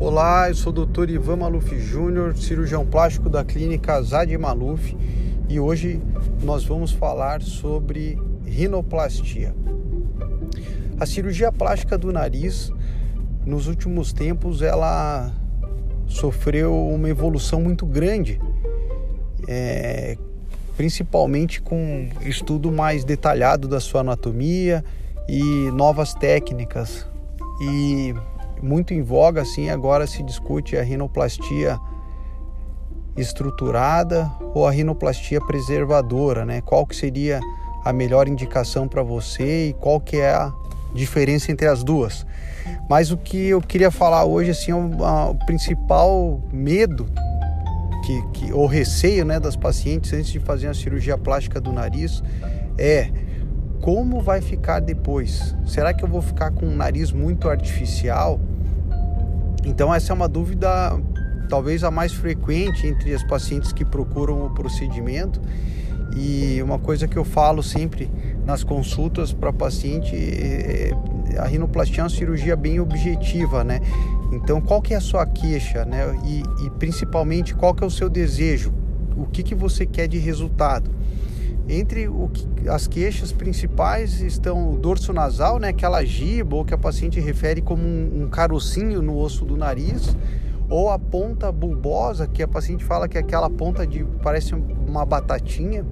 Olá, eu sou o Dr. Ivan Maluf Júnior, cirurgião plástico da clínica Zad Maluf e hoje nós vamos falar sobre rinoplastia. A cirurgia plástica do nariz, nos últimos tempos, ela sofreu uma evolução muito grande, é, principalmente com estudo mais detalhado da sua anatomia e novas técnicas. E muito em voga assim agora se discute a rinoplastia estruturada ou a rinoplastia preservadora, né? Qual que seria a melhor indicação para você e qual que é a diferença entre as duas? Mas o que eu queria falar hoje assim, é o, principal medo que, que ou receio, né, das pacientes antes de fazer a cirurgia plástica do nariz é como vai ficar depois? Será que eu vou ficar com um nariz muito artificial? Então essa é uma dúvida talvez a mais frequente entre as pacientes que procuram o procedimento. E uma coisa que eu falo sempre nas consultas para paciente é a rinoplastia é uma cirurgia bem objetiva, né? Então, qual que é a sua queixa, né? E, e principalmente, qual que é o seu desejo? O que, que você quer de resultado? Entre o, as queixas principais estão o dorso nasal, né, aquela giba, ou que a paciente refere como um, um carocinho no osso do nariz, ou a ponta bulbosa, que a paciente fala que é aquela ponta de parece uma batatinha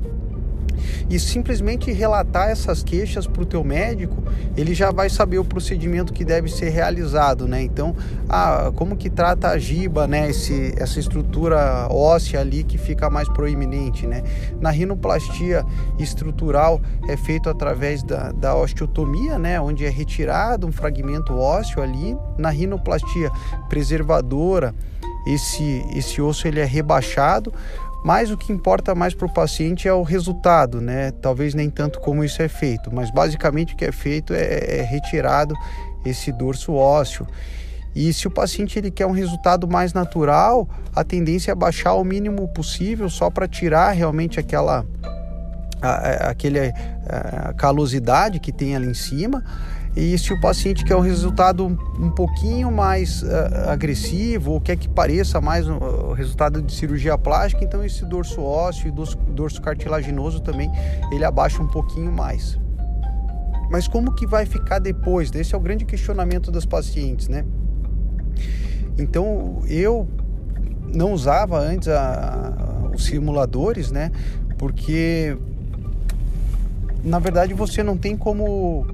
e simplesmente relatar essas queixas para o teu médico, ele já vai saber o procedimento que deve ser realizado, né? Então, ah, como que trata a giba, né? Esse, essa estrutura óssea ali que fica mais proeminente, né? Na rinoplastia estrutural é feito através da, da osteotomia, né? Onde é retirado um fragmento ósseo ali. Na rinoplastia preservadora, esse, esse osso ele é rebaixado mas o que importa mais para o paciente é o resultado, né? Talvez nem tanto como isso é feito, mas basicamente o que é feito é, é retirado esse dorso ósseo. E se o paciente ele quer um resultado mais natural, a tendência é baixar o mínimo possível só para tirar realmente aquela a, aquele, a, a calosidade que tem ali em cima e se o paciente quer um resultado um pouquinho mais uh, agressivo ou quer que pareça mais o uh, resultado de cirurgia plástica, então esse dorso ósseo e dorso, dorso cartilaginoso também ele abaixa um pouquinho mais. Mas como que vai ficar depois? Esse é o grande questionamento das pacientes, né? Então eu não usava antes a, a, os simuladores, né? Porque na verdade você não tem como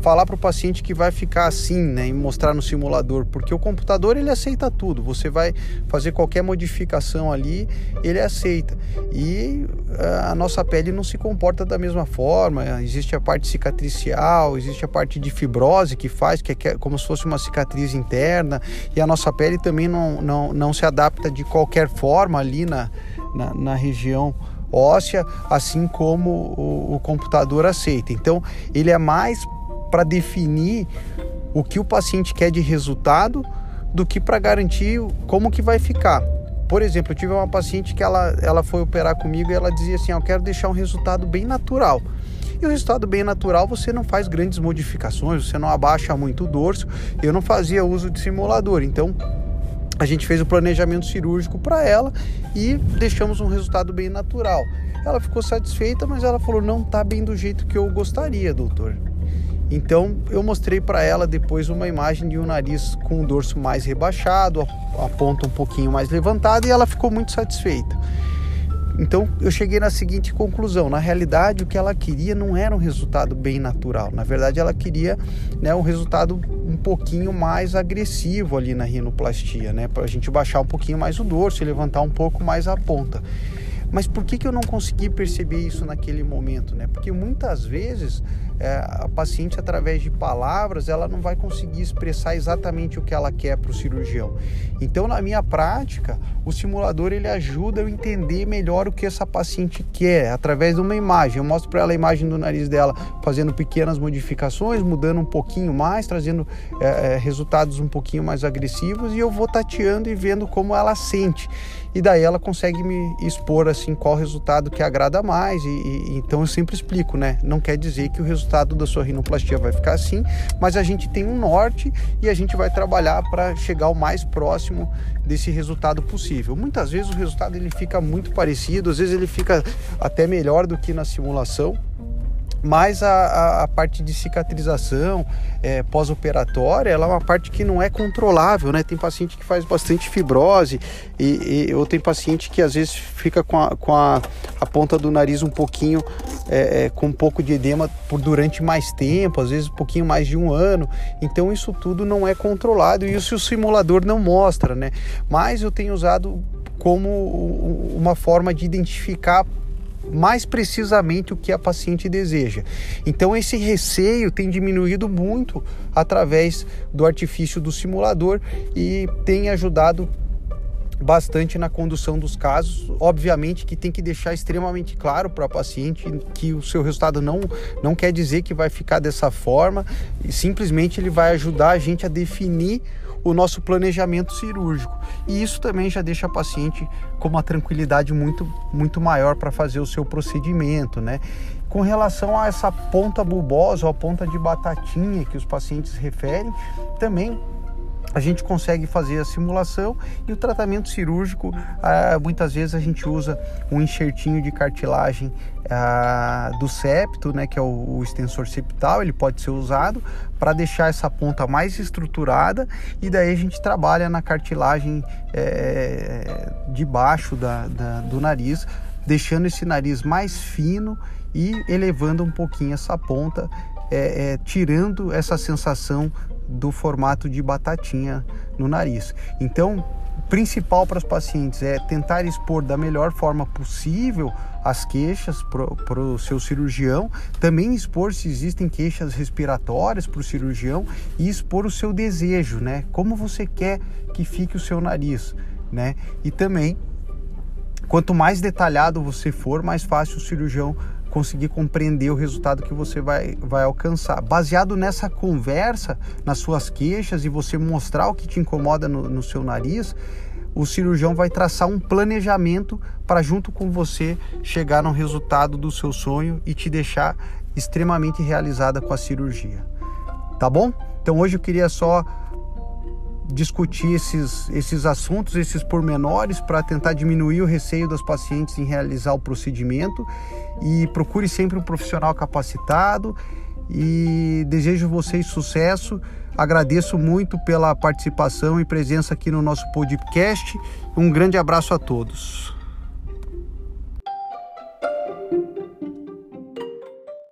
falar para o paciente que vai ficar assim, né, e mostrar no simulador, porque o computador ele aceita tudo. Você vai fazer qualquer modificação ali, ele aceita. E eh, a nossa pele não se comporta da mesma forma. Existe a parte cicatricial, existe a parte de fibrose que faz, que é como se fosse uma cicatriz interna, e a nossa pele também não, não, não se adapta de qualquer forma ali na, na, na região óssea, assim como o, o, computador aceita. Então, ele é mais para definir o que o paciente quer de resultado do que para garantir como que vai ficar. Por exemplo, eu tive uma paciente que ela, ela foi operar comigo e ela dizia assim: Eu quero deixar um resultado bem natural. E o resultado bem natural você não faz grandes modificações, você não abaixa muito o dorso. Eu não fazia uso de simulador, então a gente fez o planejamento cirúrgico para ela e deixamos um resultado bem natural. Ela ficou satisfeita, mas ela falou: não está bem do jeito que eu gostaria, doutor. Então eu mostrei para ela depois uma imagem de um nariz com o dorso mais rebaixado, a ponta um pouquinho mais levantada e ela ficou muito satisfeita. Então eu cheguei na seguinte conclusão: na realidade, o que ela queria não era um resultado bem natural. Na verdade, ela queria né, um resultado um pouquinho mais agressivo ali na rinoplastia, né, para a gente baixar um pouquinho mais o dorso e levantar um pouco mais a ponta. Mas por que, que eu não consegui perceber isso naquele momento? Né? Porque muitas vezes é, a paciente, através de palavras, ela não vai conseguir expressar exatamente o que ela quer para o cirurgião. Então, na minha prática, o simulador ele ajuda a entender melhor o que essa paciente quer através de uma imagem. Eu mostro para ela a imagem do nariz dela, fazendo pequenas modificações, mudando um pouquinho mais, trazendo é, é resultados um pouquinho mais agressivos e eu vou tateando e vendo como ela sente. E daí ela consegue me expor assim qual resultado que agrada mais e, e, então eu sempre explico, né? Não quer dizer que o resultado da sua rinoplastia vai ficar assim, mas a gente tem um norte e a gente vai trabalhar para chegar o mais próximo desse resultado possível. Muitas vezes o resultado ele fica muito parecido, às vezes ele fica até melhor do que na simulação, mas a, a, a, parte de cicatrização é, pós-operatória ela é uma parte que não é controlável, né? Tem paciente que faz bastante fibrose e, e ou tem paciente que às vezes fica com a, com a, a ponta do nariz um pouquinho é, é, com um pouco de edema por durante mais tempo, às vezes um pouquinho mais de um ano. Então isso tudo não é controlado e isso o simulador não mostra, né? Mas eu tenho usado como uma forma de identificar mais precisamente o que a paciente deseja. Então esse receio tem diminuído muito através do artifício do simulador e tem ajudado bastante na condução dos casos. Obviamente que tem que deixar extremamente claro para a paciente que o seu resultado não, não quer dizer que vai ficar dessa forma, e simplesmente ele vai ajudar a gente a definir o nosso planejamento cirúrgico. E isso também já deixa a paciente com uma tranquilidade muito, muito maior para fazer o seu procedimento, né? Com relação a essa ponta bulbosa ou a ponta de batatinha que os pacientes referem, também a gente consegue fazer a simulação e o tratamento cirúrgico, ah, muitas vezes a gente usa um enxertinho de cartilagem ah, do septo, né, que é o, o, extensor septal, ele pode ser usado para deixar essa ponta mais estruturada e daí a gente trabalha na cartilagem é, de baixo da, da, do nariz, deixando esse nariz mais fino e elevando um pouquinho essa ponta, é, é, tirando essa sensação do formato de batatinha no nariz. Então, principal para os pacientes é tentar expor da melhor forma possível as queixas para o seu cirurgião, também expor se existem queixas respiratórias para o cirurgião e expor o seu desejo, né? Como você quer que fique o seu nariz, né? E também, quanto mais detalhado você for, mais fácil o cirurgião conseguir compreender o resultado que você vai, vai alcançar. Baseado nessa conversa, nas suas queixas e você mostrar o que te incomoda no, no seu nariz, o cirurgião vai traçar um planejamento para, junto com você, chegar no resultado do seu sonho e te deixar extremamente realizada com a cirurgia. Tá bom? Então hoje eu queria só discutir esses, esses assuntos, esses pormenores, para tentar diminuir o receio das pacientes em realizar o procedimento. E procure sempre um profissional capacitado. E desejo vocês sucesso. Agradeço muito pela participação e presença aqui no nosso podcast. Um grande abraço a todos.